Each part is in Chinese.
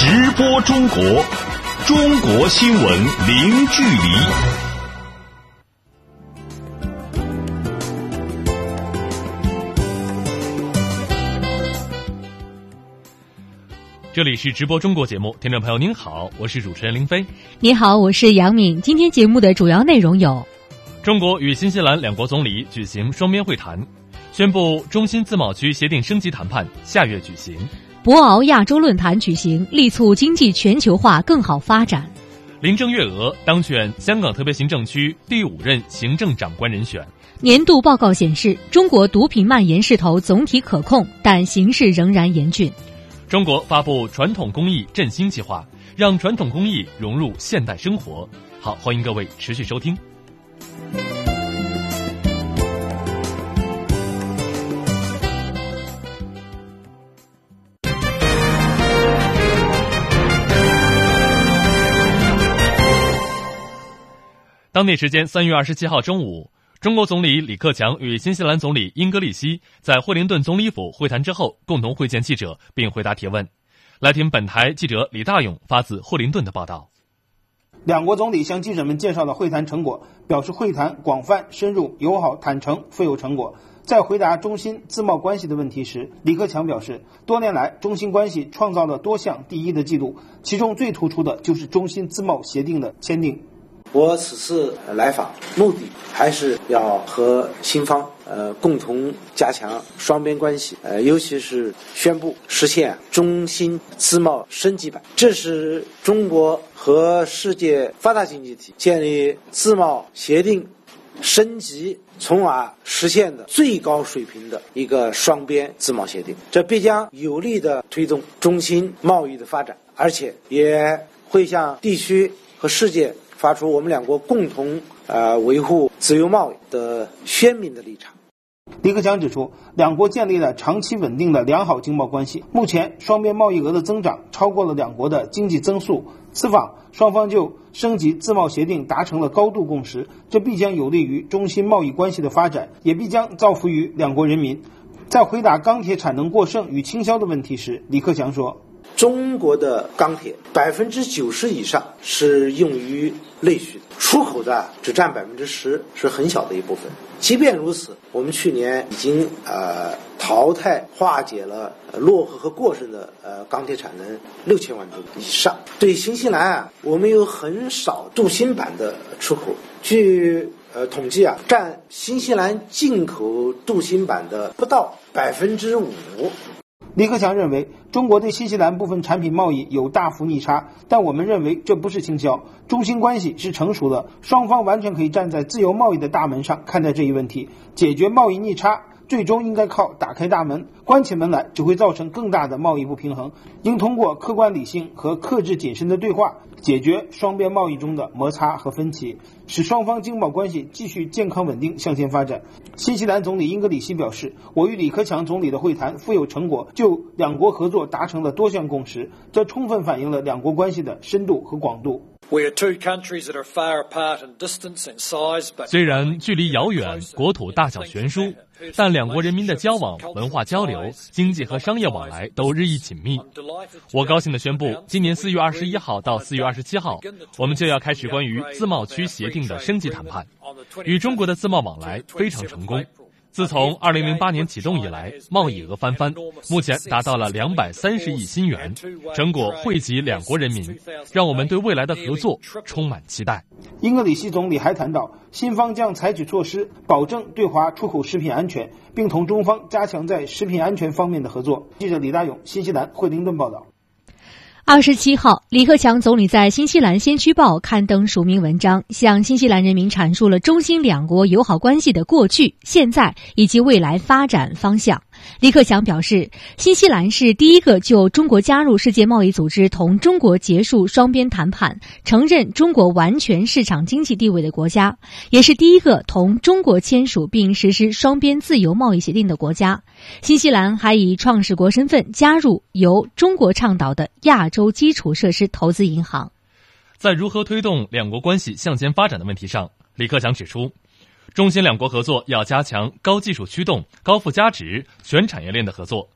直播中国，中国新闻零距离。这里是直播中国节目，听众朋友您好，我是主持人林飞。你好，我是杨敏。今天节目的主要内容有：中国与新西兰两国总理举行双边会谈，宣布中新自贸区协定升级谈判下月举行；博鳌亚洲论坛举行，力促经济全球化更好发展；林郑月娥当选香港特别行政区第五任行政长官人选；年度报告显示，中国毒品蔓延势头总体可控，但形势仍然严峻。中国发布传统工艺振兴计划，让传统工艺融入现代生活。好，欢迎各位持续收听。当地时间三月二十七号中午。中国总理李克强与新西兰总理英格利希在惠灵顿总理府会谈之后，共同会见记者并回答提问。来听本台记者李大勇发自惠灵顿的报道。两国总理向记者们介绍了会谈成果，表示会谈广泛、深入、友好、坦诚，富有成果。在回答中新自贸关系的问题时，李克强表示，多年来中新关系创造了多项第一的记录，其中最突出的就是中新自贸协定的签订。我此次来访目的还是要和新方呃共同加强双边关系，呃，尤其是宣布实现中新自贸升级版，这是中国和世界发达经济体建立自贸协定升级，从而实现的最高水平的一个双边自贸协定。这必将有力的推动中新贸易的发展，而且也会向地区和世界。发出我们两国共同呃维护自由贸易的鲜明的立场。李克强指出，两国建立了长期稳定的良好经贸关系，目前双边贸易额的增长超过了两国的经济增速。此访双方就升级自贸协定达成了高度共识，这必将有利于中新贸易关系的发展，也必将造福于两国人民。在回答钢铁产能过剩与倾销的问题时，李克强说。中国的钢铁百分之九十以上是用于内需，出口的只占百分之十，是很小的一部分。即便如此，我们去年已经呃淘汰化解了落后和过剩的呃钢铁产能六千万吨以上。对新西兰啊，我们有很少镀锌板的出口，据呃统计啊，占新西兰进口镀锌板的不到百分之五。李克强认为，中国对新西兰部分产品贸易有大幅逆差，但我们认为这不是倾销，中新关系是成熟的，双方完全可以站在自由贸易的大门上看待这一问题，解决贸易逆差。最终应该靠打开大门，关起门来只会造成更大的贸易不平衡。应通过客观理性和克制谨慎的对话，解决双边贸易中的摩擦和分歧，使双方经贸关系继续健康稳定向前发展。新西兰总理英格里希表示，我与李克强总理的会谈富有成果，就两国合作达成了多项共识，这充分反映了两国关系的深度和广度。虽然距离遥远，国土大小悬殊，但两国人民的交往、文化交流、经济和商业往来都日益紧密。我高兴地宣布，今年四月二十一号到四月二十七号，我们就要开始关于自贸区协定的升级谈判，与中国的自贸往来非常成功。自从2008年启动以来，贸易额翻番，目前达到了230亿新元，成果惠及两国人民，让我们对未来的合作充满期待。英格里希总理还谈到，新方将采取措施，保证对华出口食品安全，并同中方加强在食品安全方面的合作。记者李大勇，新西兰惠灵顿报道。二十七号，李克强总理在《新西兰先驱报》刊登署名文章，向新西兰人民阐述了中新两国友好关系的过去、现在以及未来发展方向。李克强表示，新西兰是第一个就中国加入世界贸易组织同中国结束双边谈判、承认中国完全市场经济地位的国家，也是第一个同中国签署并实施双边自由贸易协定的国家。新西兰还以创始国身份加入由中国倡导的亚洲基础设施投资银行。在如何推动两国关系向前发展的问题上，李克强指出。中新两国合作要加强高技术驱动、高附加值、全产业链的合作。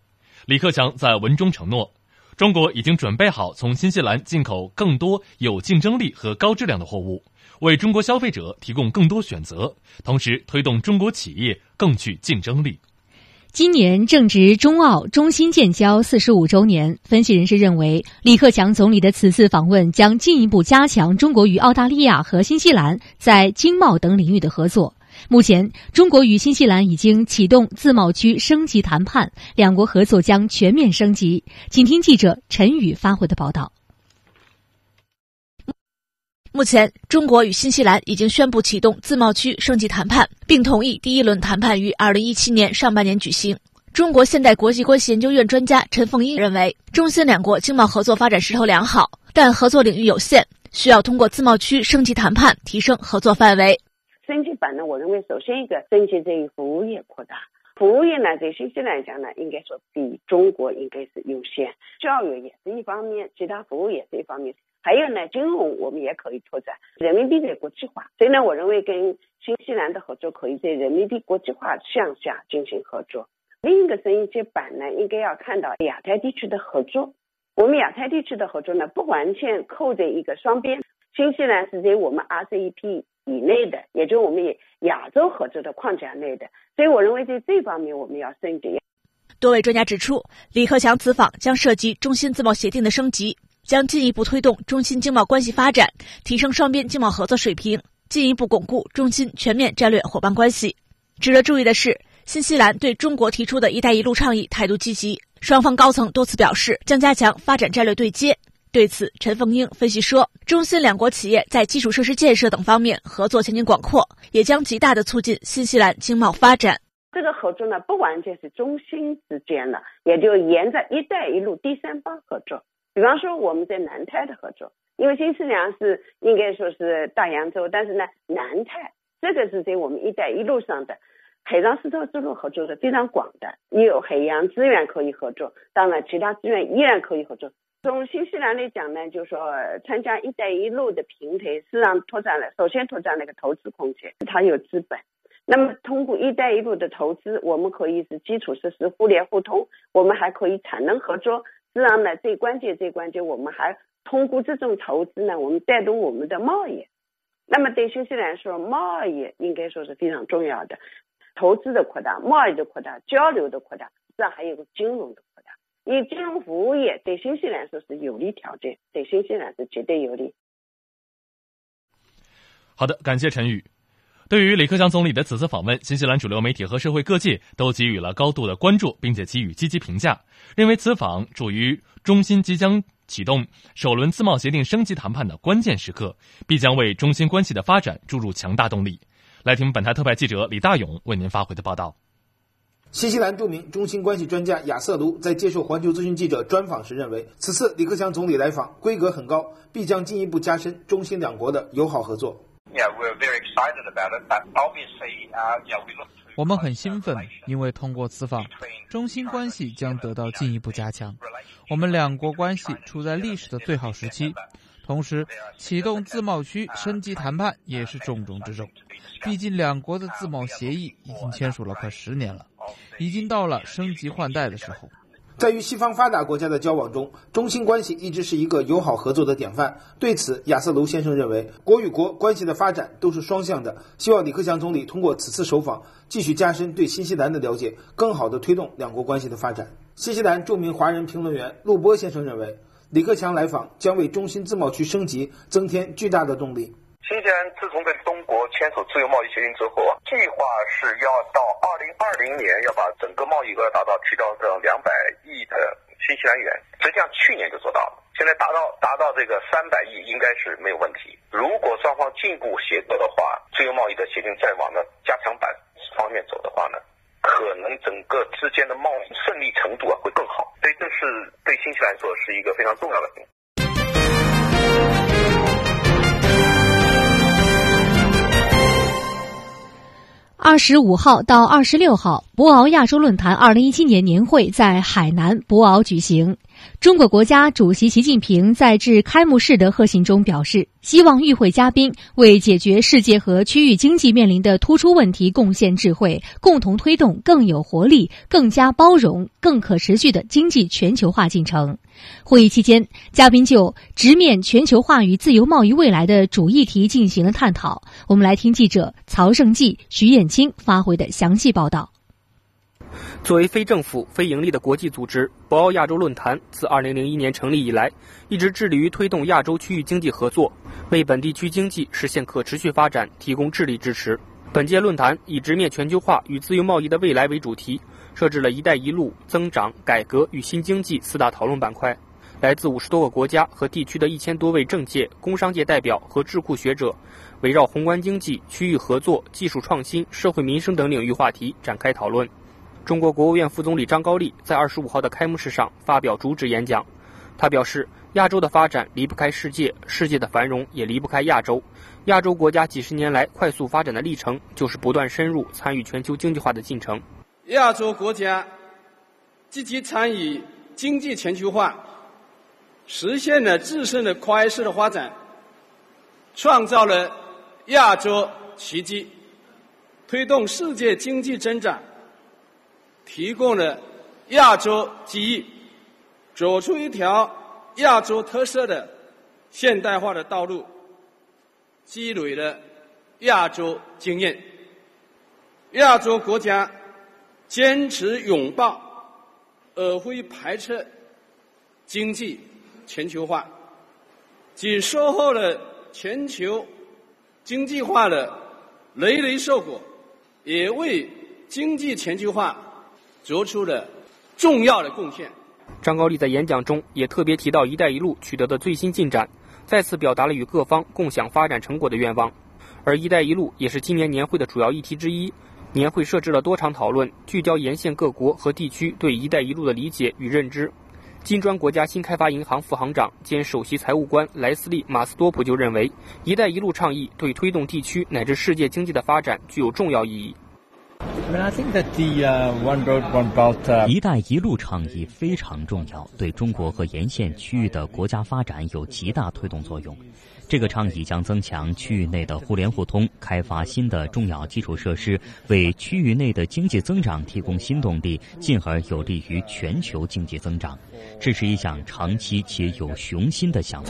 李克强在文中承诺，中国已经准备好从新西兰进口更多有竞争力和高质量的货物，为中国消费者提供更多选择，同时推动中国企业更具竞争力。今年正值中澳中新建交四十五周年，分析人士认为，李克强总理的此次访问将进一步加强中国与澳大利亚和新西兰在经贸等领域的合作。目前，中国与新西兰已经启动自贸区升级谈判，两国合作将全面升级。请听记者陈宇发回的报道。目前，中国与新西兰已经宣布启动自贸区升级谈判，并同意第一轮谈判于二零一七年上半年举行。中国现代国际关系研究院专家陈凤英认为，中新两国经贸合作发展势头良好，但合作领域有限，需要通过自贸区升级谈判提升合作范围。升级版呢，我认为首先一个升级在于服务业扩大。服务业呢，在新西兰讲呢，应该说比中国应该是优先。教育也是一方面，其他服务也是一方面。还有呢，金融我们也可以拓展人民币的国际化。所以呢，我认为跟新西兰的合作可以在人民币国际化向下进行合作。另一个升级版呢，应该要看到亚太地区的合作。我们亚太地区的合作呢，不完全扣在一个双边。新西兰是在我们 RCEP 以内的，也就我们亚洲合作的框架内的。所以我认为在这方面我们要升级。多位专家指出，李克强此访将涉及中新自贸协定的升级。将进一步推动中新经贸关系发展，提升双边经贸合作水平，进一步巩固中新全面战略伙伴关系。值得注意的是，新西兰对中国提出的一带一路倡议态度积极，双方高层多次表示将加强发展战略对接。对此，陈凤英分析说，中新两国企业在基础设施建设等方面合作前景广阔，也将极大的促进新西兰经贸发展。这个合作呢，不完全是中新之间的，也就沿着一带一路第三方合作。比方说我们在南太的合作，因为新西兰是应该说是大洋洲，但是呢，南太这个是在我们一带一路上的海上丝绸之路合作是非常广的，也有海洋资源可以合作，当然其他资源依然可以合作。从新西兰来讲呢，就是说参加一带一路的平台，实际上拓展了，首先拓展了一个投资空间，它有资本。那么通过一带一路的投资，我们可以是基础设施互联互通，我们还可以产能合作。实际上呢，最关键、最关键，我们还通过这种投资呢，我们带动我们的贸易。那么对新西兰说，贸易应该说是非常重要的，投资的扩大、贸易的扩大、交流的扩大，实际上还有个金融的扩大。因为金融服务业对新西兰说是有利条件，对新西兰是绝对有利。好的，感谢陈宇。对于李克强总理的此次访问，新西兰主流媒体和社会各界都给予了高度的关注，并且给予积极评价，认为此访处于中新即将启动首轮自贸协定升级谈判的关键时刻，必将为中新关系的发展注入强大动力。来听本台特派记者李大勇为您发回的报道。新西兰著名中新关系专家亚瑟卢在接受环球资讯记者专访时认为，此次李克强总理来访规格很高，必将进一步加深中新两国的友好合作。我们很兴奋，因为通过此访，中新关系将得到进一步加强。我们两国关系处在历史的最好时期，同时启动自贸区升级谈判也是重中之重。毕竟两国的自贸协议已经签署了快十年了，已经到了升级换代的时候。在与西方发达国家的交往中，中新关系一直是一个友好合作的典范。对此，亚瑟卢先生认为，国与国关系的发展都是双向的。希望李克强总理通过此次首访，继续加深对新西兰的了解，更好地推动两国关系的发展。新西兰著名华人评论员陆波先生认为，李克强来访将为中新自贸区升级增添巨大的动力。新西兰自从跟中国签署自由贸易协定之后啊，计划是要到二零二零年要把整个贸易额达到提高到两百亿的新西兰元。实际上去年就做到了，现在达到达到这个三百亿应该是没有问题。如果双方进一步协作的话，自由贸易的协定再往呢加强版方面走的话呢，可能整个之间的贸易顺利程度啊会更好。所以这是对新西兰来说是一个非常重要的。二十五号到二十六号，博鳌亚洲论坛二零一七年年会在海南博鳌举行。中国国家主席习近平在致开幕式的贺信中表示，希望与会嘉宾为解决世界和区域经济面临的突出问题贡献智慧，共同推动更有活力、更加包容、更可持续的经济全球化进程。会议期间，嘉宾就直面全球化与自由贸易未来的主议题进行了探讨。我们来听记者曹胜记、徐艳青发回的详细报道。作为非政府、非盈利的国际组织，博鳌亚洲论坛自2001年成立以来，一直致力于推动亚洲区域经济合作，为本地区经济实现可持续发展提供智力支持。本届论坛以直面全球化与自由贸易的未来为主题，设置了一带一路、增长、改革与新经济四大讨论板块。来自五十多个国家和地区的一千多位政界、工商界代表和智库学者，围绕宏观经济、区域合作、技术创新、社会民生等领域话题展开讨论。中国国务院副总理张高丽在二十五号的开幕式上发表主旨演讲，他表示，亚洲的发展离不开世界，世界的繁荣也离不开亚洲。亚洲国家几十年来快速发展的历程，就是不断深入参与全球经济化的进程。亚洲国家积极参与经济全球化。实现了自身的快速的发展，创造了亚洲奇迹，推动世界经济增长，提供了亚洲机遇，走出一条亚洲特色的现代化的道路，积累了亚洲经验。亚洲国家坚持拥抱而非排斥经济。全球化，既收获了全球经济化的累累硕果，也为经济全球化做出了重要的贡献。张高丽在演讲中也特别提到“一带一路”取得的最新进展，再次表达了与各方共享发展成果的愿望。而“一带一路”也是今年年会的主要议题之一。年会设置了多场讨论，聚焦沿线各国和地区对“一带一路”的理解与认知。金砖国家新开发银行副行长兼首席财务官莱斯利·马斯多普就认为，“一带一路”倡议对推动地区乃至世界经济的发展具有重要意义。一带一路倡议非常重要，对中国和沿线区域的国家发展有极大推动作用。这个倡议将增强区域内的互联互通，开发新的重要基础设施，为区域内的经济增长提供新动力，进而有利于全球经济增长。这是一项长期且有雄心的项目。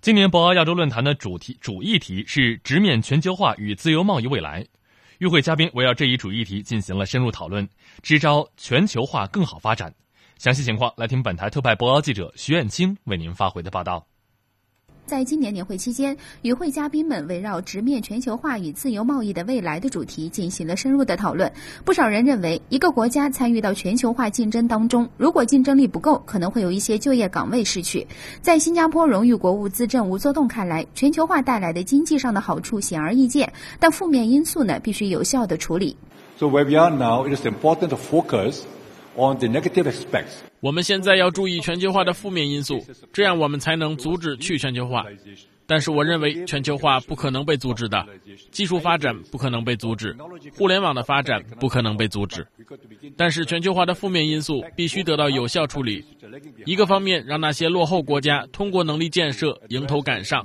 今年博鳌亚洲论坛的主题主议题是直面全球化与自由贸易未来。与会嘉宾围绕这一主议题进行了深入讨论，支招全球化更好发展。详细情况，来听本台特派博鳌记者徐远清为您发回的报道。在今年年会期间，与会嘉宾们围绕直面全球化与自由贸易的未来的主题进行了深入的讨论。不少人认为，一个国家参与到全球化竞争当中，如果竞争力不够，可能会有一些就业岗位失去。在新加坡荣誉国务资政吴作栋看来，全球化带来的经济上的好处显而易见，但负面因素呢，必须有效的处理。So where we are now, it is important to focus. On the negative aspects. 我们现在要注意全球化的负面因素，这样我们才能阻止去全球化。但是我认为全球化不可能被阻止的，技术发展不可能被阻止，互联网的发展不可能被阻止。但是全球化的负面因素必须得到有效处理。一个方面，让那些落后国家通过能力建设迎头赶上；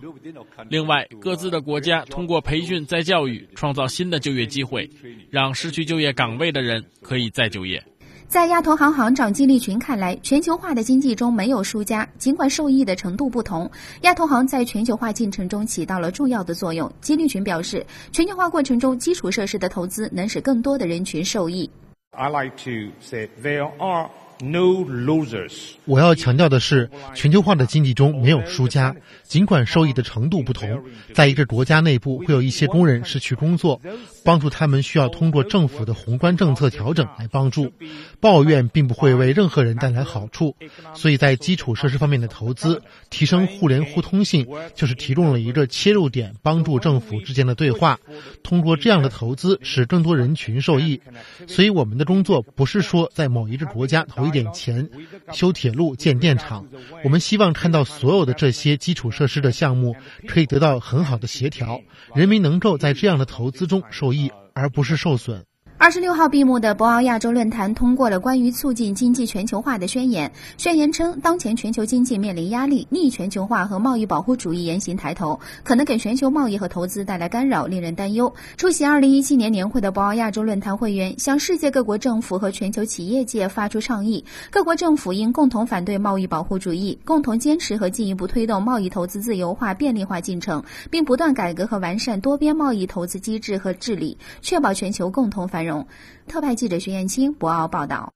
另外，各自的国家通过培训再教育，创造新的就业机会，让失去就业岗位的人可以再就业。在亚投行行长金立群看来，全球化的经济中没有输家，尽管受益的程度不同，亚投行在全球化进程中起到了重要的作用。金立群表示，全球化过程中基础设施的投资能使更多的人群受益。I like to say there are. No losers。我要强调的是，全球化的经济中没有输家，尽管受益的程度不同。在一个国家内部，会有一些工人失去工作，帮助他们需要通过政府的宏观政策调整来帮助。抱怨并不会为任何人带来好处，所以在基础设施方面的投资，提升互联互通性，就是提供了一个切入点，帮助政府之间的对话。通过这样的投资，使更多人群受益。所以，我们的工作不是说在某一个国家投。一点钱修铁路、建电厂，我们希望看到所有的这些基础设施的项目可以得到很好的协调，人民能够在这样的投资中受益，而不是受损。二十六号闭幕的博鳌亚洲论坛通过了关于促进经济全球化的宣言。宣言称，当前全球经济面临压力，逆全球化和贸易保护主义言行抬头，可能给全球贸易和投资带来干扰，令人担忧。出席二零一七年年会的博鳌亚洲论坛会员向世界各国政府和全球企业界发出倡议：各国政府应共同反对贸易保护主义，共同坚持和进一步推动贸易投资自由化便利化进程，并不断改革和完善多边贸易投资机制和治理，确保全球共同繁容。特派记者徐艳青博鳌报道。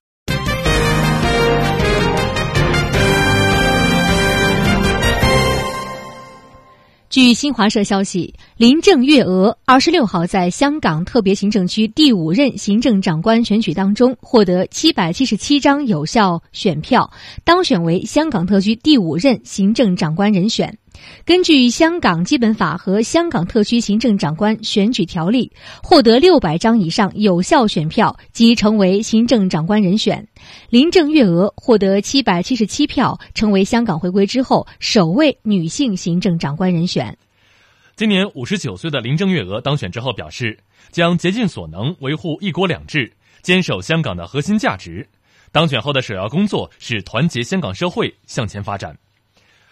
据新华社消息，林郑月娥二十六号在香港特别行政区第五任行政长官选举当中获得七百七十七张有效选票，当选为香港特区第五任行政长官人选。根据香港基本法和香港特区行政长官选举条例，获得六百张以上有效选票即成为行政长官人选。林郑月娥获得七百七十七票，成为香港回归之后首位女性行政长官人选。今年五十九岁的林郑月娥当选之后表示，将竭尽所能维护“一国两制”，坚守香港的核心价值。当选后的首要工作是团结香港社会向前发展。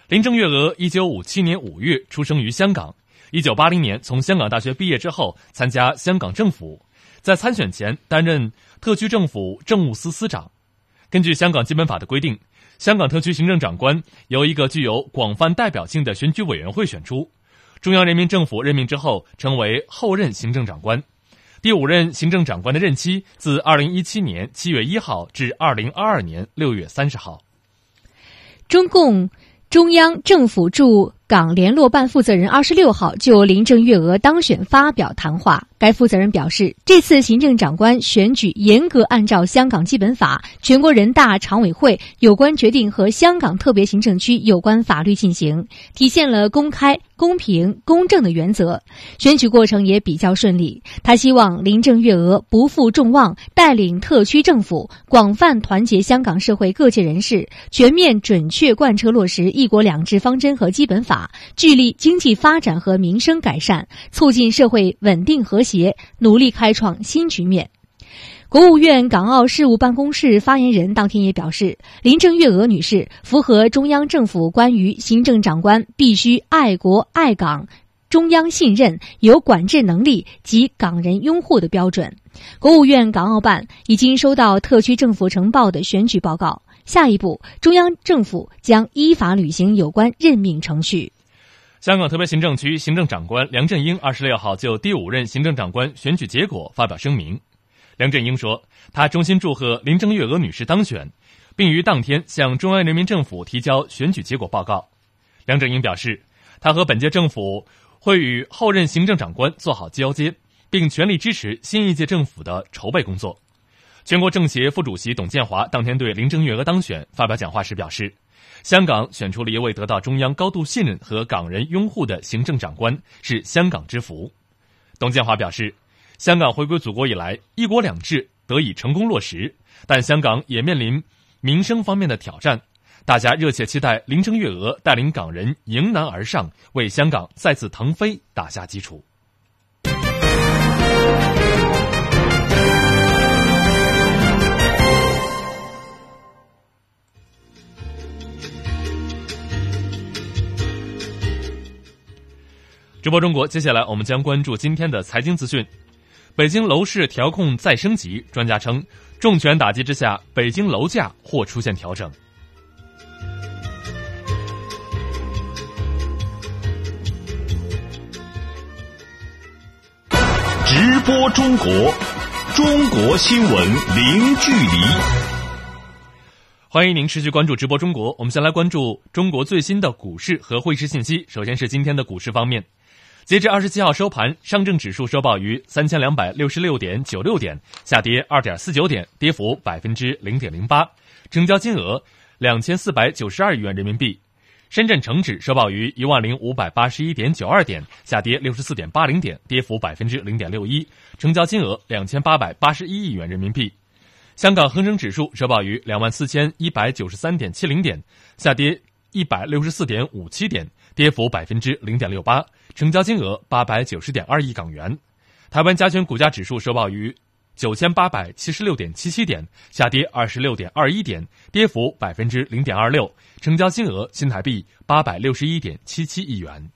林郑月娥一九五七年五月出生于香港，一九八零年从香港大学毕业之后，参加香港政府，在参选前担任特区政府政务司司长。根据香港基本法的规定，香港特区行政长官由一个具有广泛代表性的选举委员会选出，中央人民政府任命之后成为后任行政长官。第五任行政长官的任期自二零一七年七月一号至二零二二年六月三十号。中共。中央政府驻港联络办负责人二十六号就林郑月娥当选发表谈话。该负责人表示，这次行政长官选举严格按照香港基本法、全国人大常委会有关决定和香港特别行政区有关法律进行，体现了公开、公平、公正的原则。选举过程也比较顺利。他希望林郑月娥不负众望，带领特区政府广泛团结香港社会各界人士，全面准确贯彻落实“一国两制”方针和基本法，致力经济发展和民生改善，促进社会稳定和谐。努力开创新局面。国务院港澳事务办公室发言人当天也表示，林郑月娥女士符合中央政府关于行政长官必须爱国爱港、中央信任、有管制能力及港人拥护的标准。国务院港澳办已经收到特区政府呈报的选举报告，下一步中央政府将依法履行有关任命程序。香港特别行政区行政长官梁振英二十六号就第五任行政长官选举结果发表声明。梁振英说，他衷心祝贺林郑月娥女士当选，并于当天向中央人民政府提交选举结果报告。梁振英表示，他和本届政府会与后任行政长官做好交接，并全力支持新一届政府的筹备工作。全国政协副主席董建华当天对林郑月娥当选发表讲话时表示。香港选出了一位得到中央高度信任和港人拥护的行政长官，是香港之福。董建华表示，香港回归祖国以来，一国两制得以成功落实，但香港也面临民生方面的挑战。大家热切期待林郑月娥带领港人迎难而上，为香港再次腾飞打下基础。直播中国，接下来我们将关注今天的财经资讯。北京楼市调控再升级，专家称，重拳打击之下，北京楼价或出现调整。直播中国，中国新闻零距离。欢迎您持续关注直播中国。我们先来关注中国最新的股市和汇市信息。首先是今天的股市方面。截至二十七号收盘，上证指数收报于三千两百六十六点九六点，下跌二点四九点，跌幅百分之零点零八，成交金额两千四百九十二亿元人民币。深圳成指收报于一万零五百八十一点九二点，下跌六十四点八零点，跌幅百分之零点六一，成交金额两千八百八十一亿元人民币。香港恒生指数收报于两万四千一百九十三点七零点，下跌一百六十四点五七点，跌幅百分之零点六八。成交金额八百九十点二亿港元，台湾加权股价指数收报于九千八百七十六点七七点，下跌二十六点二一点，跌幅百分之零点二六，成交金额新台币八百六十一点七七亿元。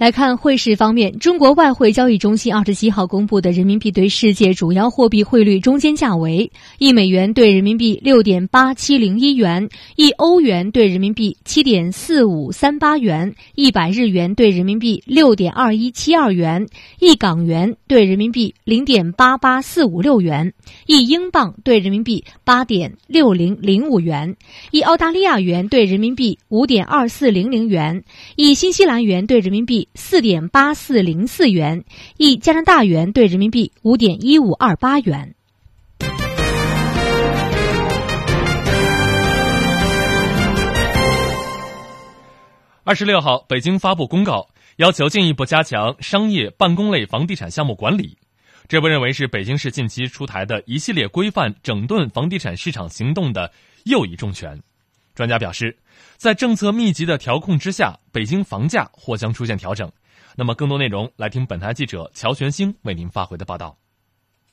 来看汇市方面，中国外汇交易中心二十七号公布的人民币对世界主要货币汇率中间价为：一美元对人民币六点八七零一元，一欧元对人民币七点四五三八元，一百日元对人民币六点二一七二元，一港元对人民币零点八八四五六元，一英镑对人民币八点六零零五元，一澳大利亚元对人民币五点二四零零元，一新西兰元对人民币。四点八四零四元，一加拿大元兑人民币五点一五二八元。二十六号，北京发布公告，要求进一步加强商业办公类房地产项目管理。这被认为是北京市近期出台的一系列规范整顿房地产市场行动的又一重拳。专家表示。在政策密集的调控之下，北京房价或将出现调整。那么，更多内容来听本台记者乔全兴为您发回的报道。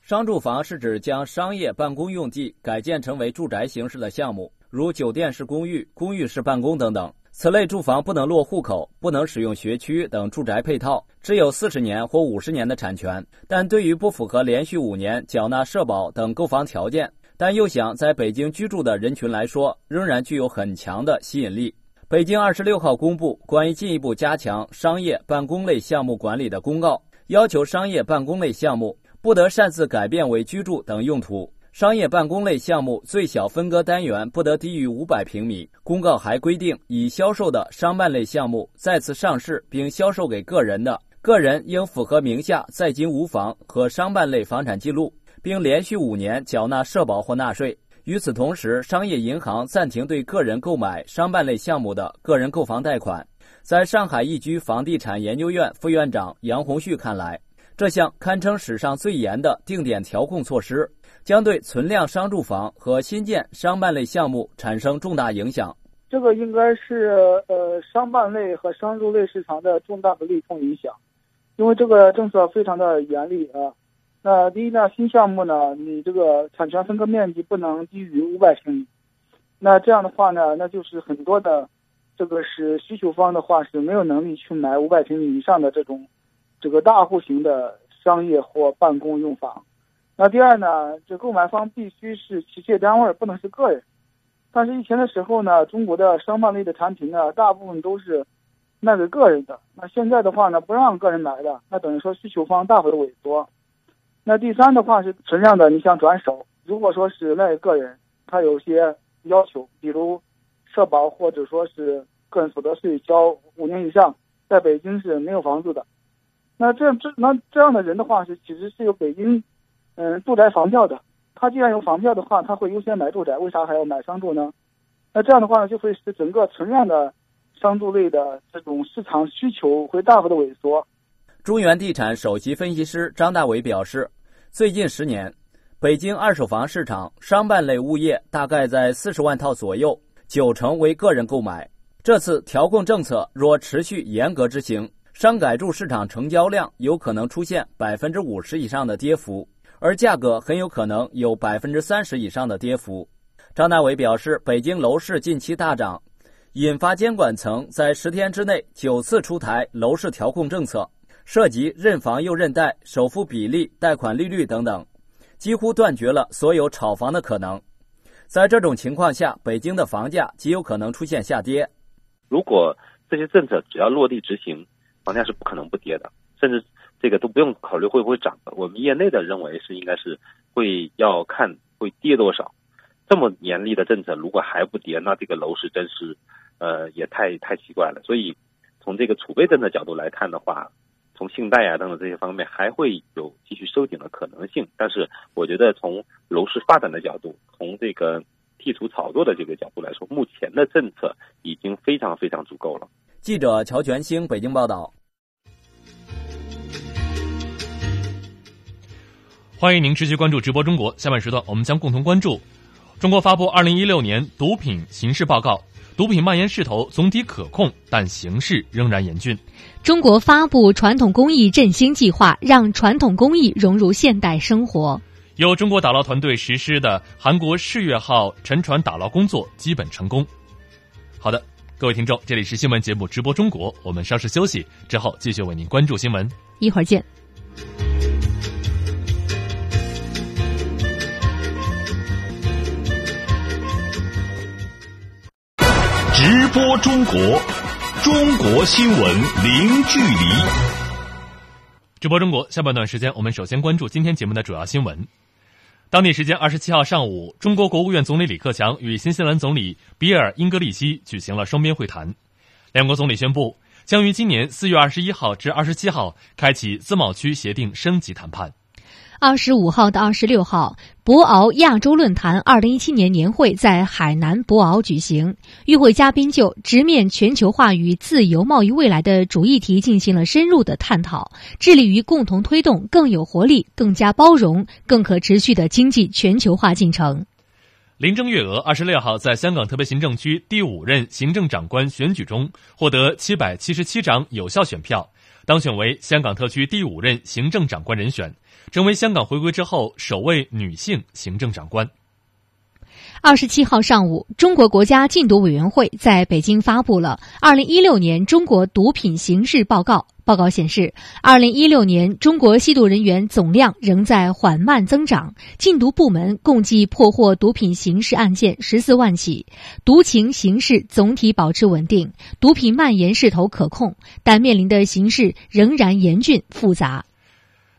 商住房是指将商业办公用地改建成为住宅形式的项目，如酒店式公寓、公寓式办公等等。此类住房不能落户口，不能使用学区等住宅配套，只有四十年或五十年的产权。但对于不符合连续五年缴纳社保等购房条件。但又想在北京居住的人群来说，仍然具有很强的吸引力。北京二十六号公布关于进一步加强商业办公类项目管理的公告，要求商业办公类项目不得擅自改变为居住等用途。商业办公类项目最小分割单元不得低于五百平米。公告还规定，已销售的商办类项目再次上市并销售给个人的，个人应符合名下在京无房和商办类房产记录。并连续五年缴纳社保或纳税。与此同时，商业银行暂停对个人购买商办类项目的个人购房贷款。在上海易居房地产研究院副院长杨红旭看来，这项堪称史上最严的定点调控措施，将对存量商住房和新建商办类项目产生重大影响。这个应该是呃商办类和商住类市场的重大的利空影响，因为这个政策非常的严厉啊。那第一呢，新项目呢，你这个产权分割面积不能低于五百平米。那这样的话呢，那就是很多的，这个是需求方的话是没有能力去买五百平米以上的这种，这个大户型的商业或办公用房。那第二呢，这购买方必须是企业单位，不能是个人。但是以前的时候呢，中国的商办类的产品呢，大部分都是卖给个人的。那现在的话呢，不让个人买的，那等于说需求方大幅的萎缩。那第三的话是存量的，你想转手，如果说是那个人他有些要求，比如社保或者说是个人所得税交五年以上，在北京是没有房子的，那这这那这样的人的话是其实是有北京嗯住宅房票的，他既然有房票的话，他会优先买住宅，为啥还要买商住呢？那这样的话呢，就会使整个存量的商住类的这种市场需求会大幅的萎缩。中原地产首席分析师张大伟表示。最近十年，北京二手房市场商办类物业大概在四十万套左右，九成为个人购买。这次调控政策若持续严格执行，商改住市场成交量有可能出现百分之五十以上的跌幅，而价格很有可能有百分之三十以上的跌幅。张大伟表示，北京楼市近期大涨，引发监管层在十天之内九次出台楼市调控政策。涉及认房又认贷、首付比例、贷款利率等等，几乎断绝了所有炒房的可能。在这种情况下，北京的房价极有可能出现下跌。如果这些政策只要落地执行，房价是不可能不跌的，甚至这个都不用考虑会不会涨的。我们业内的认为是应该是会要看会跌多少。这么严厉的政策如果还不跌，那这个楼市真是呃也太太奇怪了。所以从这个储备政策角度来看的话，从信贷啊等等这些方面还会有继续收紧的可能性，但是我觉得从楼市发展的角度，从这个剔除炒作的这个角度来说，目前的政策已经非常非常足够了。记者乔全兴北京报道。欢迎您持续关注直播中国，下半时段我们将共同关注中国发布二零一六年毒品形势报告。毒品蔓延势头总体可控，但形势仍然严峻。中国发布传统工艺振兴计划，让传统工艺融入现代生活。由中国打捞团队实施的韩国世越号沉船打捞工作基本成功。好的，各位听众，这里是新闻节目直播中国，我们稍事休息之后继续为您关注新闻，一会儿见。直播中国，中国新闻零距离。直播中国下半段时间，我们首先关注今天节目的主要新闻。当地时间二十七号上午，中国国务院总理李克强与新西兰总理比尔·英格利希举行了双边会谈。两国总理宣布，将于今年四月二十一号至二十七号开启自贸区协定升级谈判。二十五号到二十六号，博鳌亚洲论坛二零一七年年会在海南博鳌举行。与会嘉宾就直面全球化与自由贸易未来的主议题进行了深入的探讨，致力于共同推动更有活力、更加包容、更可持续的经济全球化进程。林郑月娥二十六号在香港特别行政区第五任行政长官选举中获得七百七十七张有效选票，当选为香港特区第五任行政长官人选。成为香港回归之后首位女性行政长官。二十七号上午，中国国家禁毒委员会在北京发布了《二零一六年中国毒品形势报告》。报告显示，二零一六年中国吸毒人员总量仍在缓慢增长，禁毒部门共计破获毒品刑事案件十四万起，毒情形势总体保持稳定，毒品蔓延势头可控，但面临的形势仍然严峻复杂。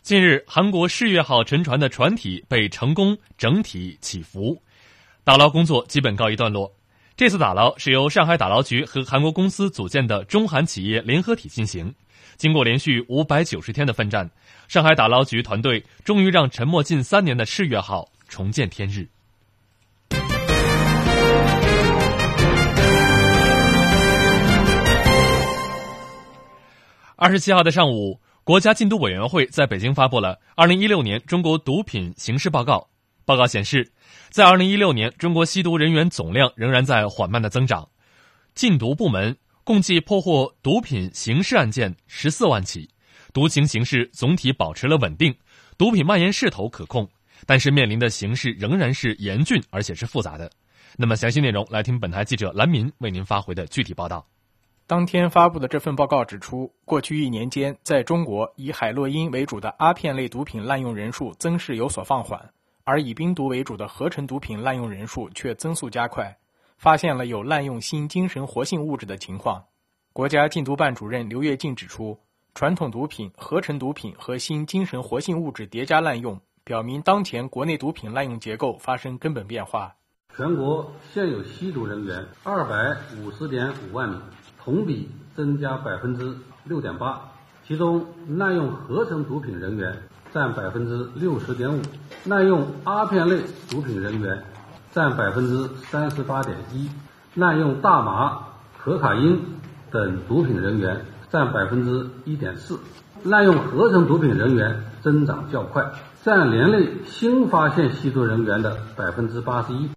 近日，韩国世越号沉船的船体被成功整体起浮，打捞工作基本告一段落。这次打捞是由上海打捞局和韩国公司组建的中韩企业联合体进行。经过连续五百九十天的奋战，上海打捞局团队终于让沉没近三年的世越号重见天日。二十七号的上午。国家禁毒委员会在北京发布了《二零一六年中国毒品形势报告》。报告显示，在二零一六年，中国吸毒人员总量仍然在缓慢的增长，禁毒部门共计破获毒品刑事案件十四万起，毒情形势总体保持了稳定，毒品蔓延势头可控，但是面临的形势仍然是严峻而且是复杂的。那么，详细内容来听本台记者蓝民为您发回的具体报道。当天发布的这份报告指出，过去一年间，在中国以海洛因为主的阿片类毒品滥用人数增势有所放缓，而以冰毒为主的合成毒品滥用人数却增速加快，发现了有滥用新精神活性物质的情况。国家禁毒办主任刘跃进指出，传统毒品、合成毒品和新精神活性物质叠加滥用，表明当前国内毒品滥用结构发生根本变化。全国现有吸毒人员二百五十点五万名。同比增加百分之六点八，其中滥用合成毒品人员占百分之六十点五，滥用阿片类毒品人员占百分之三十八点一，滥用大麻、可卡因等毒品人员占百分之一点四，滥用合成毒品人员增长较快，占连类新发现吸毒人员的百分之八十一。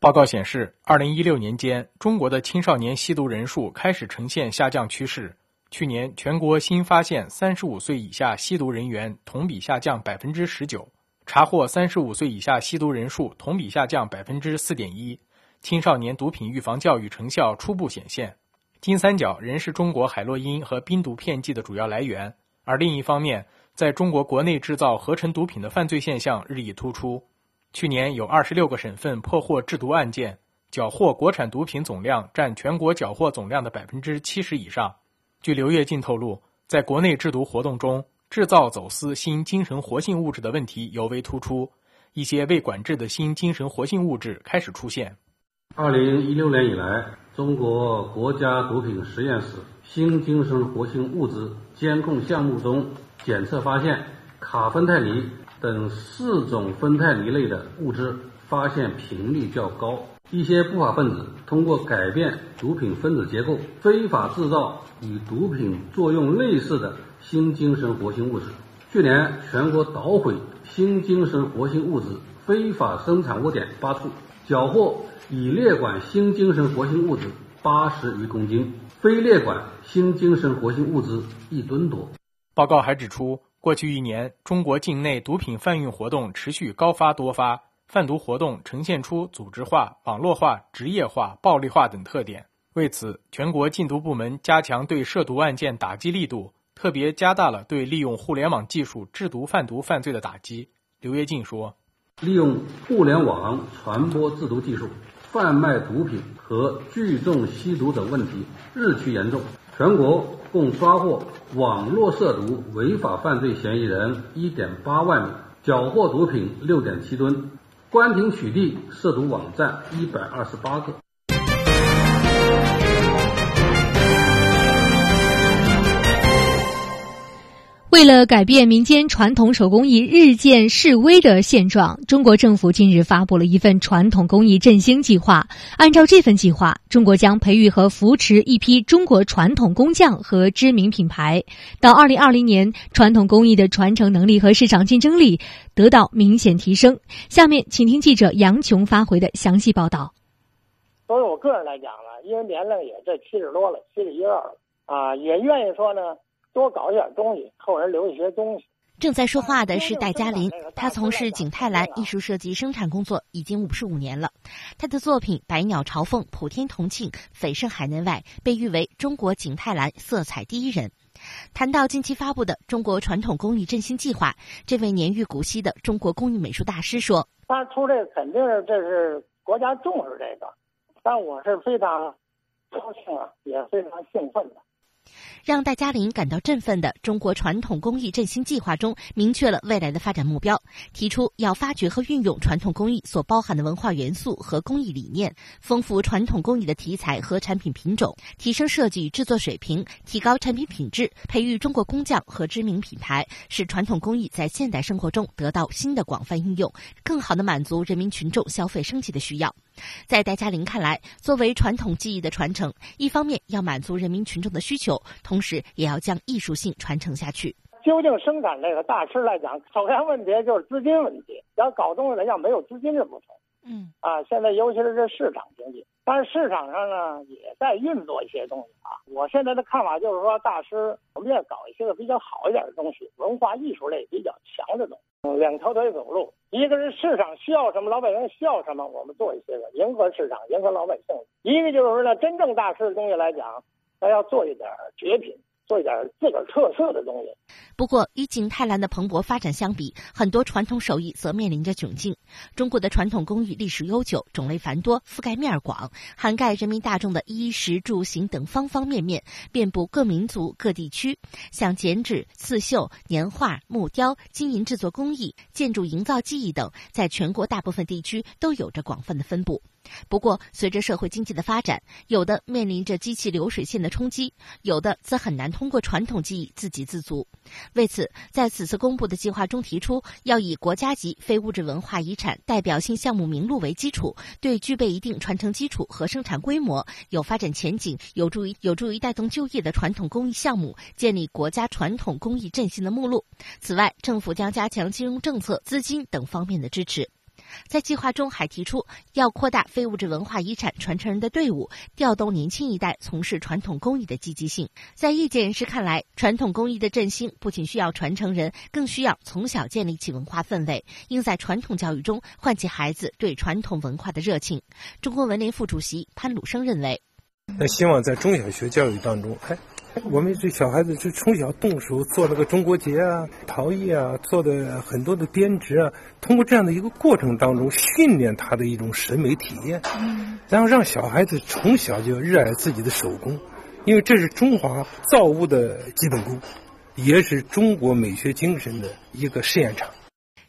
报告显示，二零一六年间，中国的青少年吸毒人数开始呈现下降趋势。去年，全国新发现三十五岁以下吸毒人员同比下降百分之十九，查获三十五岁以下吸毒人数同比下降百分之四点一，青少年毒品预防教育成效初步显现。金三角仍是中国海洛因和冰毒片剂的主要来源，而另一方面，在中国国内制造合成毒品的犯罪现象日益突出。去年有二十六个省份破获制毒案件，缴获国产毒品总量占全国缴获总量的百分之七十以上。据刘跃进透露，在国内制毒活动中，制造走私新精神活性物质的问题尤为突出，一些未管制的新精神活性物质开始出现。二零一六年以来，中国国家毒品实验室新精神活性物质监控项目中检测发现卡芬泰尼。等四种酚酞梨类的物质发现频率较高，一些不法分子通过改变毒品分子结构，非法制造与毒品作用类似的新精神活性物质。去年，全国捣毁新精神活性物质非法生产窝点八处，缴获乙列管新精神活性物质八十余公斤，非列管新精神活性物质一吨多。报告还指出。过去一年，中国境内毒品贩运活动持续高发多发，贩毒活动呈现出组织化、网络化、职业化、暴力化等特点。为此，全国禁毒部门加强对涉毒案件打击力度，特别加大了对利用互联网技术制毒贩毒犯罪的打击。刘跃进说：“利用互联网传播制毒技术，贩卖毒品和聚众吸毒等问题日趋严重。全国。”共抓获网络涉毒违法犯罪嫌疑人一点八万名，缴获毒品六点七吨，关停取缔涉毒网站一百二十八个。为了改变民间传统手工艺日渐式微的现状，中国政府近日发布了一份传统工艺振兴计划。按照这份计划，中国将培育和扶持一批中国传统工匠和知名品牌。到二零二零年，传统工艺的传承能力和市场竞争力得到明显提升。下面，请听记者杨琼发回的详细报道。作为我个人来讲呢，因为年龄也这七十多了，七十一二了啊，也愿意说呢。多搞一点东西，后人留一些东西。正在说话的是戴嘉林，他从事景泰蓝艺术设计生产工作已经五十五年了。他的作品《百鸟朝凤》《普天同庆》蜚声海内外，被誉为中国景泰蓝色彩第一人。谈到近期发布的中国传统工艺振兴计划，这位年逾古稀的中国工艺美术大师说：“他出这个肯定是这是国家重视这个，但我是非常高兴啊，也非常兴奋的。”让戴嘉林感到振奋的中国传统工艺振兴计划中，明确了未来的发展目标，提出要发掘和运用传统工艺所包含的文化元素和工艺理念，丰富传统工艺的题材和产品品种，提升设计制作水平，提高产品品质，培育中国工匠和知名品牌，使传统工艺在现代生活中得到新的广泛应用，更好地满足人民群众消费升级的需要。在戴嘉林看来，作为传统技艺的传承，一方面要满足人民群众的需求，同时也要将艺术性传承下去。究竟生产这个大师来讲，首先问题就是资金问题。要搞东西来要，没有资金是不成。嗯啊，现在尤其是这市场经济，但是市场上呢也在运作一些东西啊。我现在的看法就是说，大师我们要搞一些个比较好一点的东西，文化艺术类比较强的东西。嗯两条腿走路，一个是市场需要什么，老百姓需要什么，我们做一些个迎合市场、迎合老百姓；一个就是说呢，真正大师的东西来讲，他要做一点绝品。做一点自个儿特色的东西。不过，与景泰蓝的蓬勃发展相比，很多传统手艺则面临着窘境。中国的传统工艺历史悠久，种类繁多，覆盖面广，涵盖人民大众的衣食住行等方方面面，遍布各民族各地区。像剪纸、刺绣、年画、木雕、金银制作工艺、建筑营造技艺等，在全国大部分地区都有着广泛的分布。不过，随着社会经济的发展，有的面临着机器流水线的冲击，有的则很难通过传统技艺自给自足。为此，在此次公布的计划中提出，要以国家级非物质文化遗产代表性项目名录为基础，对具备一定传承基础和生产规模、有发展前景、有助于有助于带动就业的传统工艺项目，建立国家传统工艺振兴的目录。此外，政府将加强金融政策、资金等方面的支持。在计划中还提出要扩大非物质文化遗产传承人的队伍，调动年轻一代从事传统工艺的积极性。在业界人士看来，传统工艺的振兴不仅需要传承人，更需要从小建立起文化氛围，应在传统教育中唤起孩子对传统文化的热情。中国文联副主席潘鲁生认为，那希望在中小学教育当中，哎。我们这小孩子是从小动手做那个中国结啊、陶艺啊，做的很多的编织啊。通过这样的一个过程当中，训练他的一种审美体验，然后让小孩子从小就热爱自己的手工，因为这是中华造物的基本功，也是中国美学精神的一个试验场。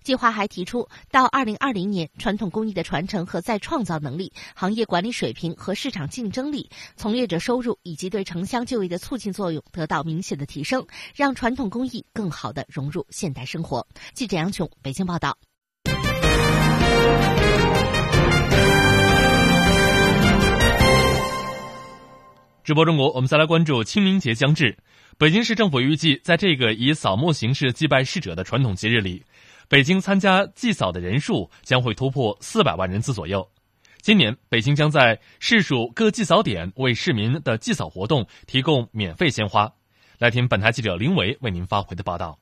计划还提出，到二零二零年，传统工艺的传承和再创造能力、行业管理水平和市场竞争力、从业者收入以及对城乡就业的促进作用得到明显的提升，让传统工艺更好的融入现代生活。记者杨琼，北京报道。直播中国，我们再来关注清明节将至，北京市政府预计在这个以扫墓形式祭拜逝者的传统节日里。北京参加祭扫的人数将会突破四百万人次左右。今年，北京将在市属各祭扫点为市民的祭扫活动提供免费鲜花。来听本台记者林维为您发回的报道。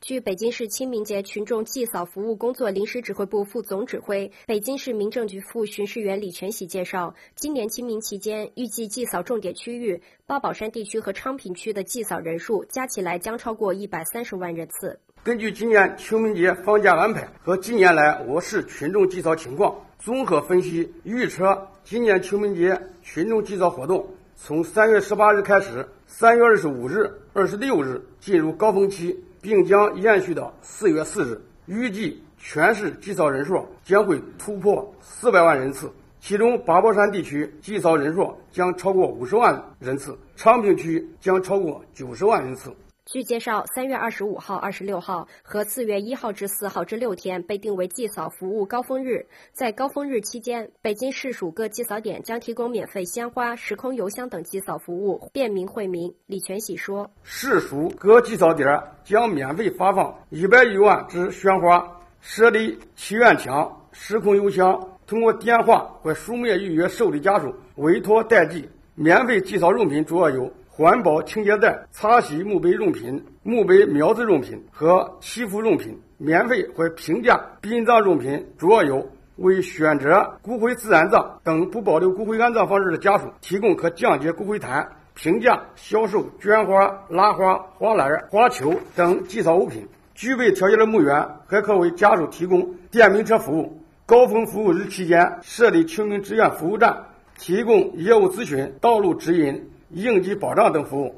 据北京市清明节群众祭扫服务工作临时指挥部副总指挥、北京市民政局副巡视员李全喜介绍，今年清明期间预计祭扫重点区域八宝山地区和昌平区的祭扫人数加起来将超过一百三十万人次。根据今年清明节放假安排和近年来我市群众祭扫情况，综合分析预测，今年清明节群众祭扫活动从三月十八日开始，三月二十五日、二十六日进入高峰期。并将延续到四月四日，预计全市祭扫人数将会突破四百万人次，其中八宝山地区祭扫人数将超过五十万人次，昌平区将超过九十万人次。据介绍，三月二十五号、二十六号和四月一号至四号这六天被定为祭扫服务高峰日。在高峰日期间，北京市属各祭扫点将提供免费鲜花、时空邮箱等祭扫服务，便民惠民。李全喜说：“市属各祭扫点将免费发放一百余万支鲜花，设立祈愿墙、时空邮箱，通过电话或书面预约受理家属委托代寄。免费祭扫用品主要有。”环保清洁袋、擦洗墓碑用品、墓碑苗子用品和祈福用品，免费或平价殡葬用品主要有：为选择骨灰自然葬等不保留骨灰安葬方式的家属提供可降解骨灰坛；平价销售绢花、拉花、花篮、花球等祭扫物品；具备条件的墓园还可为家属提供电瓶车服务。高峰服务日期间设立清明志愿服务站，提供业务咨询、道路指引。应急保障等服务。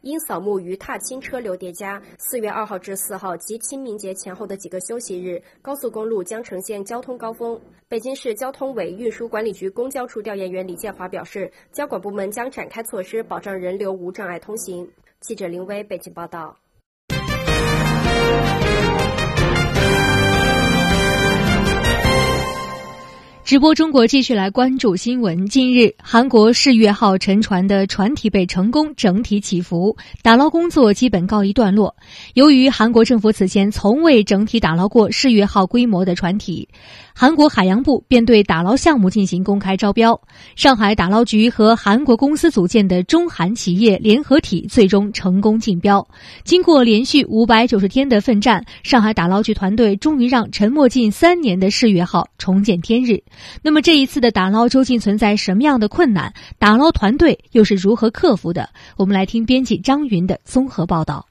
因扫墓与踏青车流叠加，四月二号至四号及清明节前后的几个休息日，高速公路将呈现交通高峰。北京市交通委运输管理局公交处调研员李建华表示，交管部门将展开措施，保障人流无障碍通行。记者林威北京报道。直播中国继续来关注新闻。近日，韩国世越号沉船的船体被成功整体起浮，打捞工作基本告一段落。由于韩国政府此前从未整体打捞过世越号规模的船体。韩国海洋部便对打捞项目进行公开招标，上海打捞局和韩国公司组建的中韩企业联合体最终成功竞标。经过连续五百九十天的奋战，上海打捞局团队终于让沉没近三年的世越号重见天日。那么这一次的打捞究竟存在什么样的困难？打捞团队又是如何克服的？我们来听编辑张云的综合报道。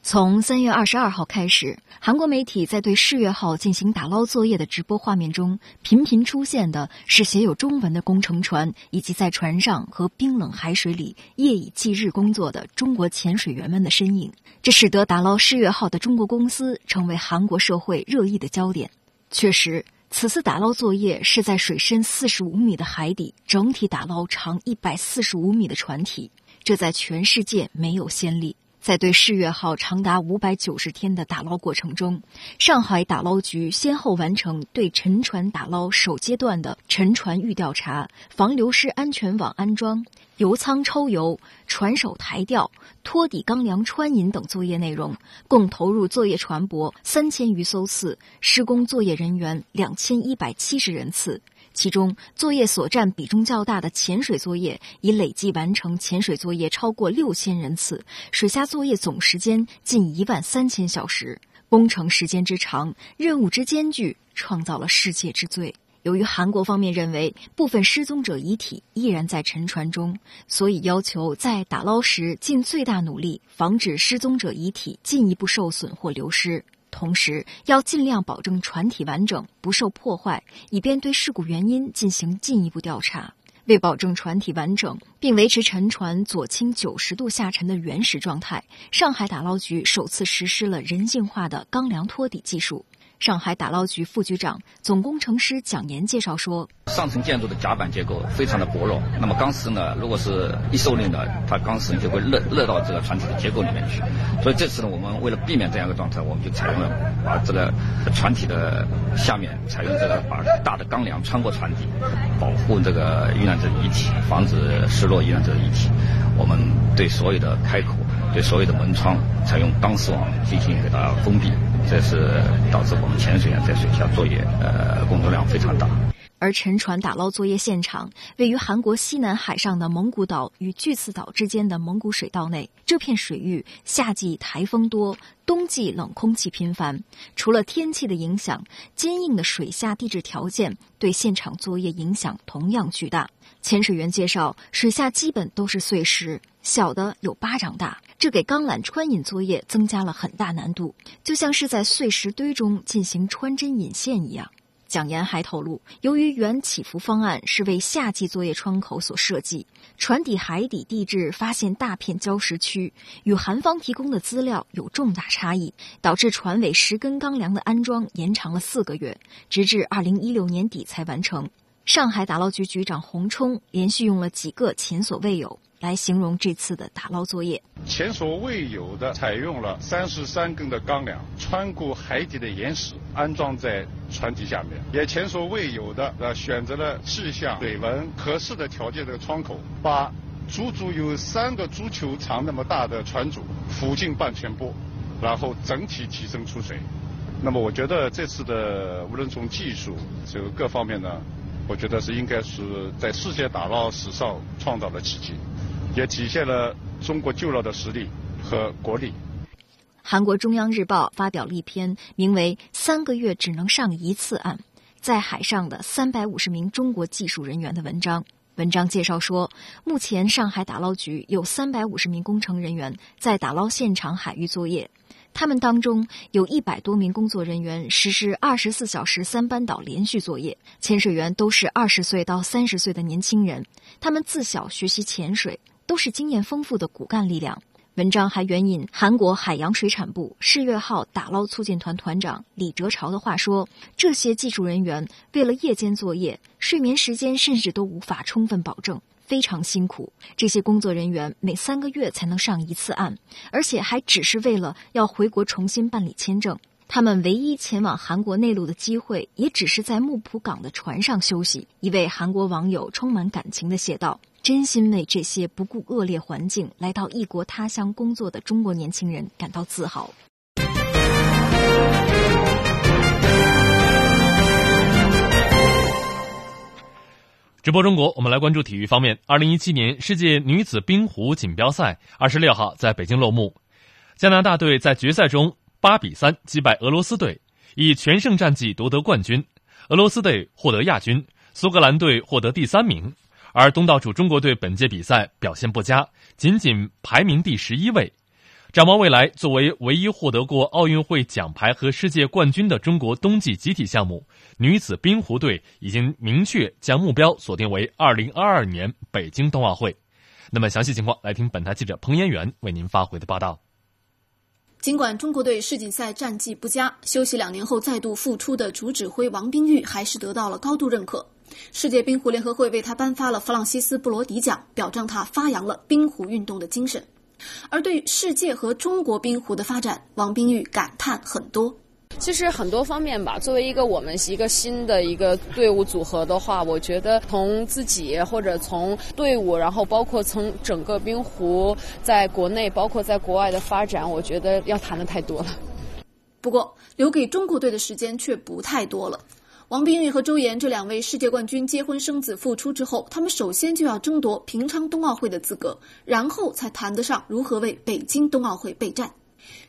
从三月二十二号开始，韩国媒体在对世越号进行打捞作业的直播画面中，频频出现的是写有中文的工程船，以及在船上和冰冷海水里夜以继日工作的中国潜水员们的身影。这使得打捞世越号的中国公司成为韩国社会热议的焦点。确实，此次打捞作业是在水深四十五米的海底整体打捞长一百四十五米的船体，这在全世界没有先例。在对世越号长达五百九十天的打捞过程中，上海打捞局先后完成对沉船打捞首阶段的沉船预调查、防流失安全网安装、油舱抽油、船首抬吊、托底钢梁穿引等作业内容，共投入作业船舶三千余艘次，施工作业人员两千一百七十人次。其中，作业所占比重较大的潜水作业，已累计完成潜水作业超过六千人次，水下作业总时间近一万三千小时。工程时间之长，任务之艰巨，创造了世界之最。由于韩国方面认为部分失踪者遗体依然在沉船中，所以要求在打捞时尽最大努力，防止失踪者遗体进一步受损或流失。同时，要尽量保证船体完整不受破坏，以便对事故原因进行进一步调查。为保证船体完整，并维持沉船左倾九十度下沉的原始状态，上海打捞局首次实施了人性化的钢梁托底技术。上海打捞局副局长、总工程师蒋岩介绍说：“上层建筑的甲板结构非常的薄弱，那么钢丝呢，如果是一受力呢，它钢丝就会勒勒到这个船体的结构里面去。所以这次呢，我们为了避免这样一个状态，我们就采用了把这个船体的下面采用这个把大的钢梁穿过船体，保护这个遇难者遗体，防止失落遇难者遗体。我们对所有的开口、对所有的门窗采用钢丝网进行给它封闭。”这是导致我们潜水员在水下作业，呃，工作量非常大。而沉船打捞作业现场位于韩国西南海上的蒙古岛与巨次岛之间的蒙古水道内。这片水域夏季台风多，冬季冷空气频繁。除了天气的影响，坚硬的水下地质条件对现场作业影响同样巨大。潜水员介绍，水下基本都是碎石，小的有巴掌大，这给钢缆穿引作业增加了很大难度，就像是在碎石堆中进行穿针引线一样。蒋岩还透露，由于原起伏方案是为夏季作业窗口所设计，船底海底地质发现大片礁石区，与韩方提供的资料有重大差异，导致船尾十根钢梁的安装延长了四个月，直至二零一六年底才完成。上海打捞局局长洪冲连续用了几个前所未有。来形容这次的打捞作业，前所未有的采用了三十三根的钢梁，穿过海底的岩石，安装在船体下面；也前所未有的呃选择了气象、水文合适的条件的窗口，把足足有三个足球场那么大的船主浮进半全波，然后整体提升出水。那么我觉得这次的无论从技术这个各方面呢，我觉得是应该是在世界打捞史上创造了奇迹。也体现了中国救捞的实力和国力。韩国中央日报发表了一篇名为《三个月只能上一次岸，在海上的三百五十名中国技术人员》的文章。文章介绍说，目前上海打捞局有三百五十名工程人员在打捞现场海域作业。他们当中有一百多名工作人员实施二十四小时三班倒连续作业，潜水员都是二十岁到三十岁的年轻人，他们自小学习潜水，都是经验丰富的骨干力量。文章还援引韩国海洋水产部世越号打捞促进团团长李哲朝的话说：“这些技术人员为了夜间作业，睡眠时间甚至都无法充分保证。”非常辛苦，这些工作人员每三个月才能上一次岸，而且还只是为了要回国重新办理签证。他们唯一前往韩国内陆的机会，也只是在木浦港的船上休息。一位韩国网友充满感情的写道：“真心为这些不顾恶劣环境来到异国他乡工作的中国年轻人感到自豪。”直播中国，我们来关注体育方面。二零一七年世界女子冰壶锦标赛二十六号在北京落幕，加拿大队在决赛中八比三击败俄罗斯队，以全胜战绩夺得冠军。俄罗斯队获得亚军，苏格兰队获得第三名。而东道主中国队本届比赛表现不佳，仅仅排名第十一位。展望未来，作为唯一获得过奥运会奖牌和世界冠军的中国冬季集体项目女子冰壶队，已经明确将目标锁定为二零二二年北京冬奥会。那么，详细情况来听本台记者彭延元为您发回的报道。尽管中国队世锦赛战绩不佳，休息两年后再度复出的主指挥王冰玉还是得到了高度认可。世界冰壶联合会为他颁发了弗朗西斯·布罗迪奖，表彰他发扬了冰壶运动的精神。而对于世界和中国冰壶的发展，王冰玉感叹很多。其实很多方面吧，作为一个我们一个新的一个队伍组合的话，我觉得从自己或者从队伍，然后包括从整个冰壶在国内，包括在国外的发展，我觉得要谈的太多了。不过，留给中国队的时间却不太多了。王冰玉和周岩这两位世界冠军结婚生子复出之后，他们首先就要争夺平昌冬奥会的资格，然后才谈得上如何为北京冬奥会备战。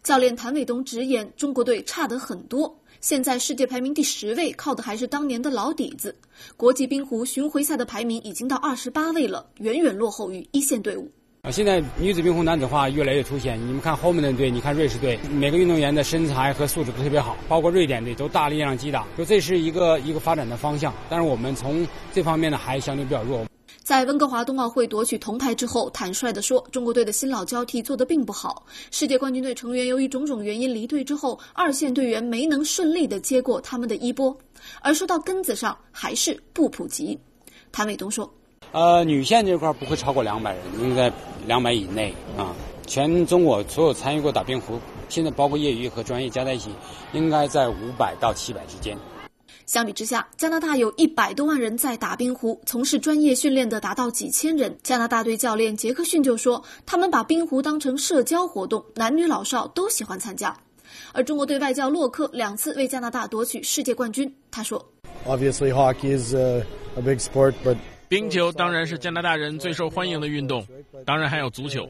教练谭伟东直言，中国队差得很多，现在世界排名第十位，靠的还是当年的老底子。国际冰壶巡回赛的排名已经到二十八位了，远远落后于一线队伍。现在女子冰壶男子化越来越凸显。你们看后面的队，你看瑞士队，每个运动员的身材和素质都特别好，包括瑞典队都大力量击打，就这是一个一个发展的方向。但是我们从这方面呢，还相对比较弱。在温哥华冬奥会夺取铜牌之后，坦率地说，中国队的新老交替做得并不好。世界冠军队成员由于种种原因离队之后，二线队员没能顺利地接过他们的衣钵，而说到根子上，还是不普及。谭伟东说。呃，女线这块不会超过两百人，应该两百以内啊。全中国所有参与过打冰壶，现在包括业余和专业加在一起，应该在五百到七百之间。相比之下，加拿大有一百多万人在打冰壶，从事专业训练的达到几千人。加拿大队教练杰克逊就说，他们把冰壶当成社交活动，男女老少都喜欢参加。而中国队外教洛克两次为加拿大夺取世界冠军，他说。Obviously, hockey is a, a big sport, but 冰球当然是加拿大人最受欢迎的运动，当然还有足球。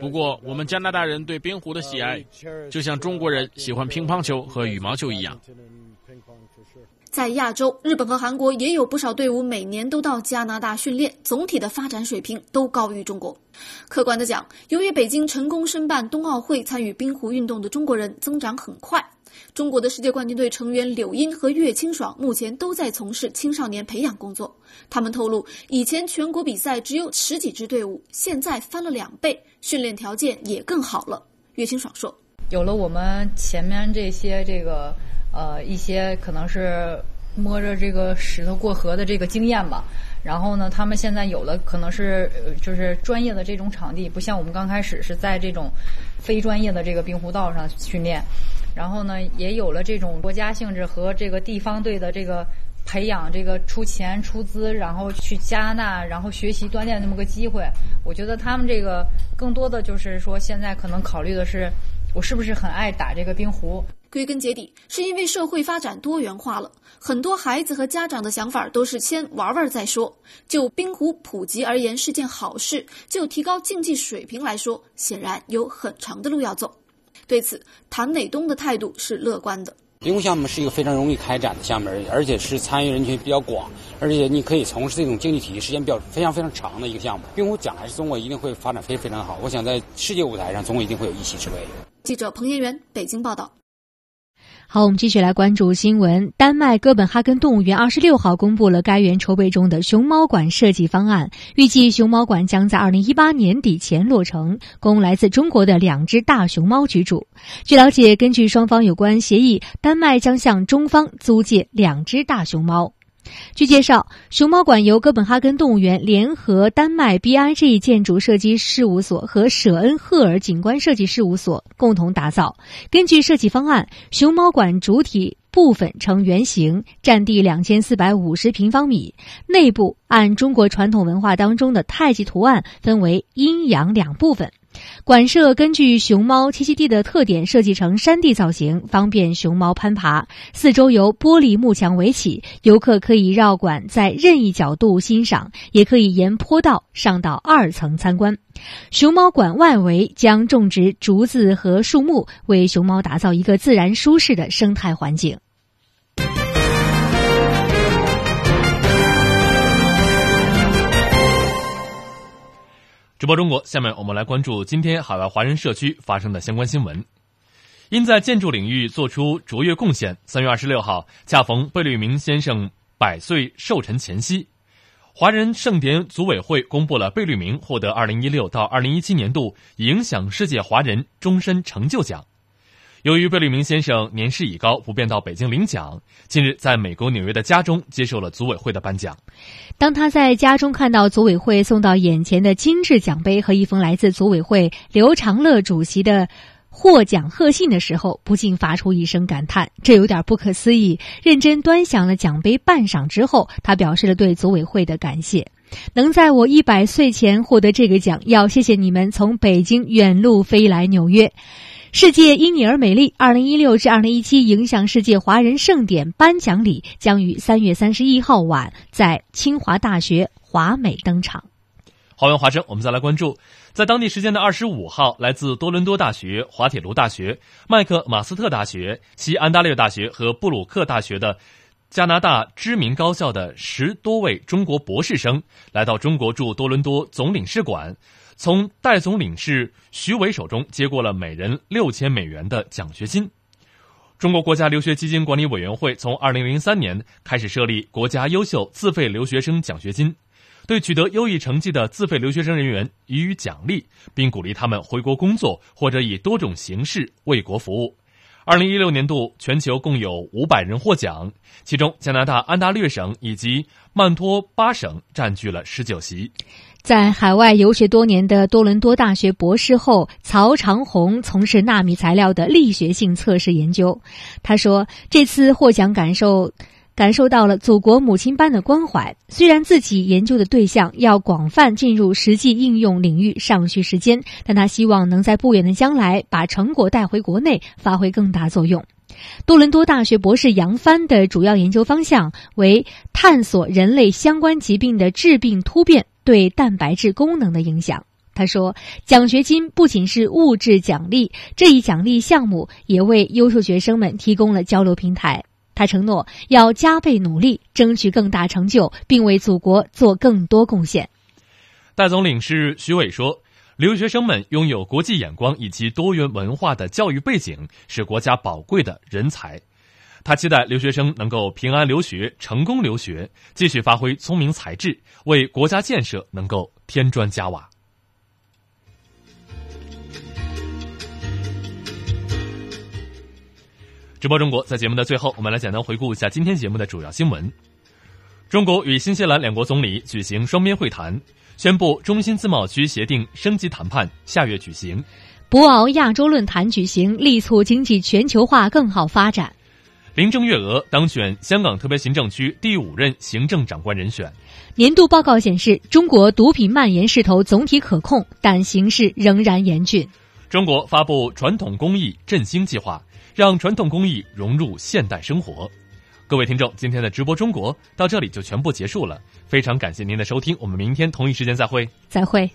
不过，我们加拿大人对冰壶的喜爱，就像中国人喜欢乒乓球和羽毛球一样。在亚洲，日本和韩国也有不少队伍每年都到加拿大训练，总体的发展水平都高于中国。客观的讲，由于北京成功申办冬奥会，参与冰壶运动的中国人增长很快。中国的世界冠军队成员柳茵和岳清爽目前都在从事青少年培养工作。他们透露，以前全国比赛只有十几支队伍，现在翻了两倍，训练条件也更好了。岳清爽说：“有了我们前面这些这个呃一些可能是摸着这个石头过河的这个经验吧。然后呢，他们现在有了可能是就是专业的这种场地，不像我们刚开始是在这种非专业的这个冰壶道上训练。”然后呢，也有了这种国家性质和这个地方队的这个培养，这个出钱出资，然后去加拿大，然后学习锻炼那么个机会。我觉得他们这个更多的就是说，现在可能考虑的是，我是不是很爱打这个冰壶。归根结底，是因为社会发展多元化了，很多孩子和家长的想法都是先玩玩再说。就冰壶普及而言是件好事，就提高竞技水平来说，显然有很长的路要走。对此，谭美东的态度是乐观的。冰壶项目是一个非常容易开展的项目，而且是参与人群比较广，而且你可以从事这种竞技体育时间比较非常非常长的一个项目。冰壶将来中国一定会发展非非常好，我想在世界舞台上，中国一定会有一席之位。记者彭延元，北京报道。好，我们继续来关注新闻。丹麦哥本哈根动物园二十六号公布了该园筹备中的熊猫馆设计方案，预计熊猫馆将在二零一八年底前落成，供来自中国的两只大熊猫居住。据了解，根据双方有关协议，丹麦将向中方租借两只大熊猫。据介绍，熊猫馆由哥本哈根动物园联合丹麦 BIG 建筑设计事务所和舍恩赫尔景观设计事务所共同打造。根据设计方案，熊猫馆主体部分呈圆形，占地两千四百五十平方米，内部按中国传统文化当中的太极图案分为阴阳两部分。馆舍根据熊猫栖息地的特点设计成山地造型，方便熊猫攀爬。四周由玻璃幕墙围起，游客可以绕馆在任意角度欣赏，也可以沿坡道上到二层参观。熊猫馆外围将种植竹子和树木，为熊猫打造一个自然舒适的生态环境。直播中国，下面我们来关注今天海外华人社区发生的相关新闻。因在建筑领域做出卓越贡献，三月二十六号恰逢贝聿铭先生百岁寿辰前夕，华人盛典组委会公布了贝聿铭获得二零一六到二零一七年度影响世界华人终身成就奖。由于贝聿铭先生年事已高，不便到北京领奖。近日，在美国纽约的家中接受了组委会的颁奖。当他在家中看到组委会送到眼前的精致奖杯和一封来自组委会刘长乐主席的获奖贺信的时候，不禁发出一声感叹：“这有点不可思议。”认真端详了奖杯半晌之后，他表示了对组委会的感谢：“能在我一百岁前获得这个奖，要谢谢你们从北京远路飞来纽约。”世界因你而美丽，二零一六至二零一七影响世界华人盛典颁奖礼将于三月三十一号晚在清华大学华美登场。华文华声，我们再来关注，在当地时间的二十五号，来自多伦多大学、滑铁卢大学、麦克马斯特大学、西安大略大学和布鲁克大学的加拿大知名高校的十多位中国博士生，来到中国驻多伦多总领事馆。从代总领事徐伟手中接过了每人六千美元的奖学金。中国国家留学基金管理委员会从二零零三年开始设立国家优秀自费留学生奖学金，对取得优异成绩的自费留学生人员予以奖励，并鼓励他们回国工作或者以多种形式为国服务。二零一六年度全球共有五百人获奖，其中加拿大安大略省以及曼托巴省占据了十九席。在海外游学多年的多伦多大学博士后曹长红从事纳米材料的力学性测试研究。他说：“这次获奖感受感受到了祖国母亲般的关怀。虽然自己研究的对象要广泛进入实际应用领域尚需时间，但他希望能在不远的将来把成果带回国内，发挥更大作用。”多伦多大学博士杨帆的主要研究方向为探索人类相关疾病的致病突变对蛋白质功能的影响。他说：“奖学金不仅是物质奖励，这一奖励项目也为优秀学生们提供了交流平台。”他承诺要加倍努力，争取更大成就，并为祖国做更多贡献。戴总领事徐伟说：“留学生们拥有国际眼光以及多元文化的教育背景，是国家宝贵的人才。”他期待留学生能够平安留学、成功留学，继续发挥聪明才智，为国家建设能够添砖加瓦。直播中国，在节目的最后，我们来简单回顾一下今天节目的主要新闻。中国与新西兰两国总理举行双边会谈，宣布中新自贸区协定升级谈判下月举行。博鳌亚洲论坛举行，力促经济全球化更好发展。林郑月娥当选香港特别行政区第五任行政长官人选。年度报告显示，中国毒品蔓延势头总体可控，但形势仍然严峻。中国发布传统工艺振兴计划。让传统工艺融入现代生活。各位听众，今天的直播中国到这里就全部结束了，非常感谢您的收听，我们明天同一时间再会。再会。